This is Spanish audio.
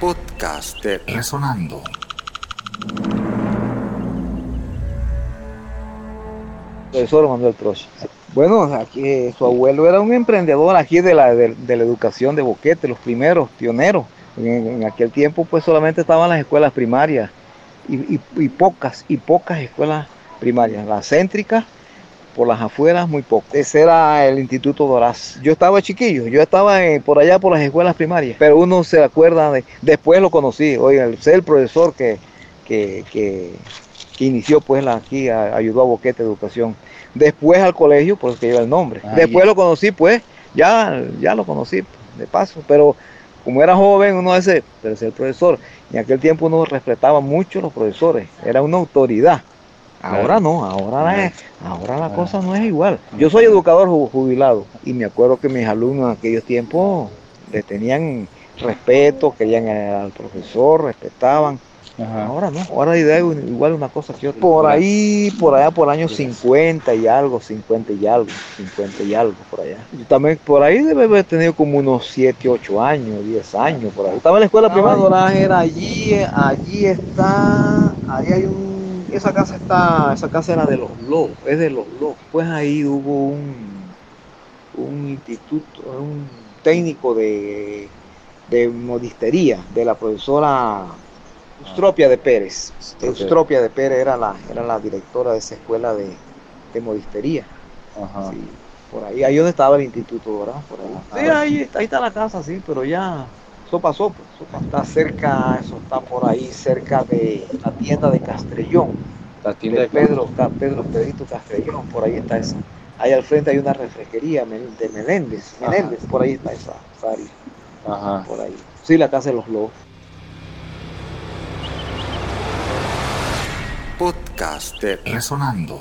Podcast de Resonando. Profesor Manuel Troche. Bueno, aquí, su abuelo era un emprendedor aquí de la, de, la educación de Boquete, los primeros, pioneros. En, aquel tiempo pues solamente estaban las escuelas primarias y- y pocas, y pocas escuelas primarias. Las céntricas, por las afueras, muy pocas. Ese era el Instituto Doraz. Yo estaba chiquillo, yo estaba por allá por las escuelas primarias, pero uno se acuerda de, después lo conocí, oiga, el- ser el profesor que, que, que, que inició pues la, aquí, a- ayudó a Boquete Educación. Después al colegio, porque lleva el nombre. Ah, Después ya. lo conocí, pues, ya, ya lo conocí de paso, pero como era joven, uno dice, pero es el profesor. En aquel tiempo uno respetaba mucho a los profesores, era una autoridad. Ahora no, ahora la, ahora la Ah. cosa no es igual. Yo soy educador ju- jubilado y me acuerdo que mis alumnos en aquellos tiempos le tenían respeto, querían al profesor, respetaban. Ajá. Ahora no, ahora la idea es igual una cosa que otra. Por ahí, por allá, por el año 50 y algo, 50 y algo, 50 y algo por allá. Yo también por ahí debe haber tenido como unos 7, 8 años, 10 años por ahí. Estaba en la escuela primaria. era allí, allí está, ahí hay un, esa casa está, esa casa era de los lobos, es de los lobos. Pues ahí hubo un, un instituto, un técnico de, de modistería de la profesora Eustropia de Pérez. Eustropia de Pérez era la, era la directora de esa escuela de, de modistería. Ajá. Sí, por ahí, ahí donde estaba el instituto, ¿verdad? Por ahí. Sí, ahí, ahí está la casa, sí, pero ya, eso pasó, pues. Está cerca, eso está por ahí, cerca de la tienda de Castrellón, La tienda de de Pedro, Ca- Pedro, Pedrito Castrellón, por ahí está esa. Ahí al frente hay una refresquería de Menéndez, Ajá. Menéndez, por ahí está esa, esa área, Ajá. por ahí. Sí, la casa de los lobos. Podcast de Resonando.